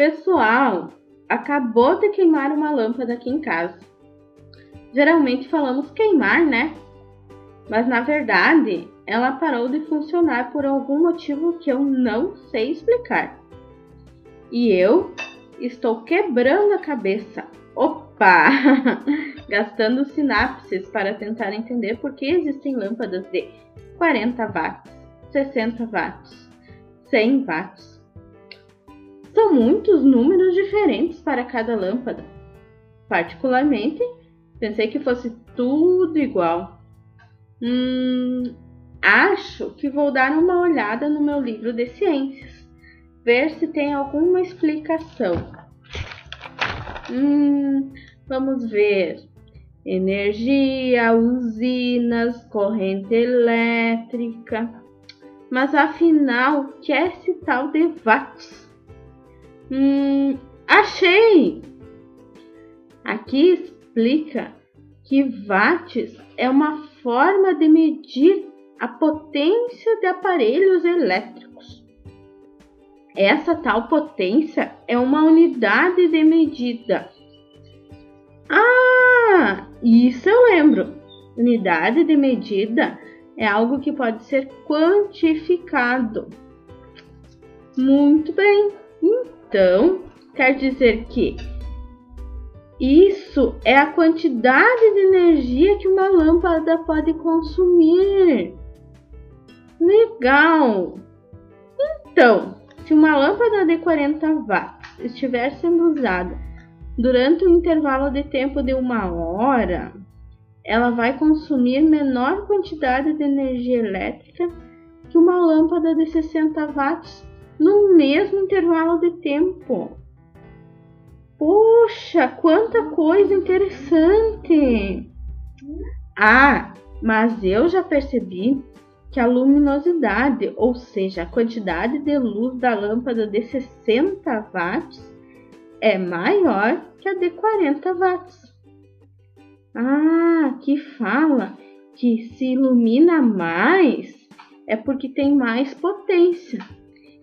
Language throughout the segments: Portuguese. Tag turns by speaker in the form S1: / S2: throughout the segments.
S1: Pessoal, acabou de queimar uma lâmpada aqui em casa. Geralmente falamos queimar, né? Mas na verdade, ela parou de funcionar por algum motivo que eu não sei explicar. E eu estou quebrando a cabeça. Opa! Gastando sinapses para tentar entender por que existem lâmpadas de 40 watts, 60 watts, 100 watts. Muitos números diferentes para cada lâmpada. Particularmente, pensei que fosse tudo igual. Hum, acho que vou dar uma olhada no meu livro de ciências, ver se tem alguma explicação. Hum, vamos ver. Energia, usinas, corrente elétrica. Mas afinal, que é esse tal de watts? Hum, achei! Aqui explica que watts é uma forma de medir a potência de aparelhos elétricos. Essa tal potência é uma unidade de medida. Ah, isso eu lembro. Unidade de medida é algo que pode ser quantificado. Muito bem. Então, quer dizer que isso é a quantidade de energia que uma lâmpada pode consumir. Legal! Então, se uma lâmpada de 40 watts estiver sendo usada durante um intervalo de tempo de uma hora, ela vai consumir menor quantidade de energia elétrica que uma lâmpada de 60 watts no mesmo intervalo de tempo. Poxa, quanta coisa interessante! Ah, mas eu já percebi que a luminosidade, ou seja, a quantidade de luz da lâmpada de 60 watts, é maior que a de 40 watts. Ah, que fala que se ilumina mais é porque tem mais potência.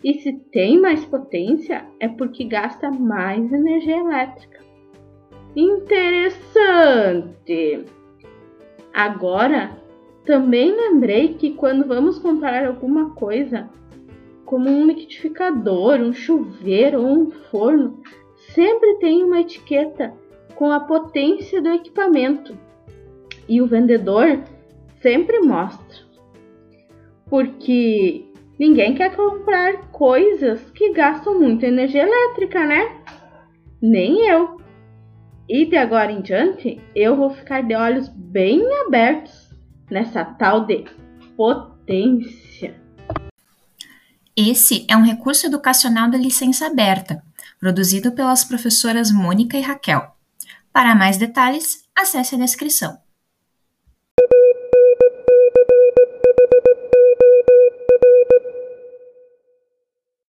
S1: E se tem mais potência, é porque gasta mais energia elétrica. Interessante! Agora, também lembrei que quando vamos comprar alguma coisa, como um liquidificador, um chuveiro ou um forno, sempre tem uma etiqueta com a potência do equipamento. E o vendedor sempre mostra. Porque Ninguém quer comprar coisas que gastam muita energia elétrica, né? Nem eu. E de agora em diante, eu vou ficar de olhos bem abertos nessa tal de potência.
S2: Esse é um recurso educacional da licença aberta, produzido pelas professoras Mônica e Raquel. Para mais detalhes, acesse a descrição.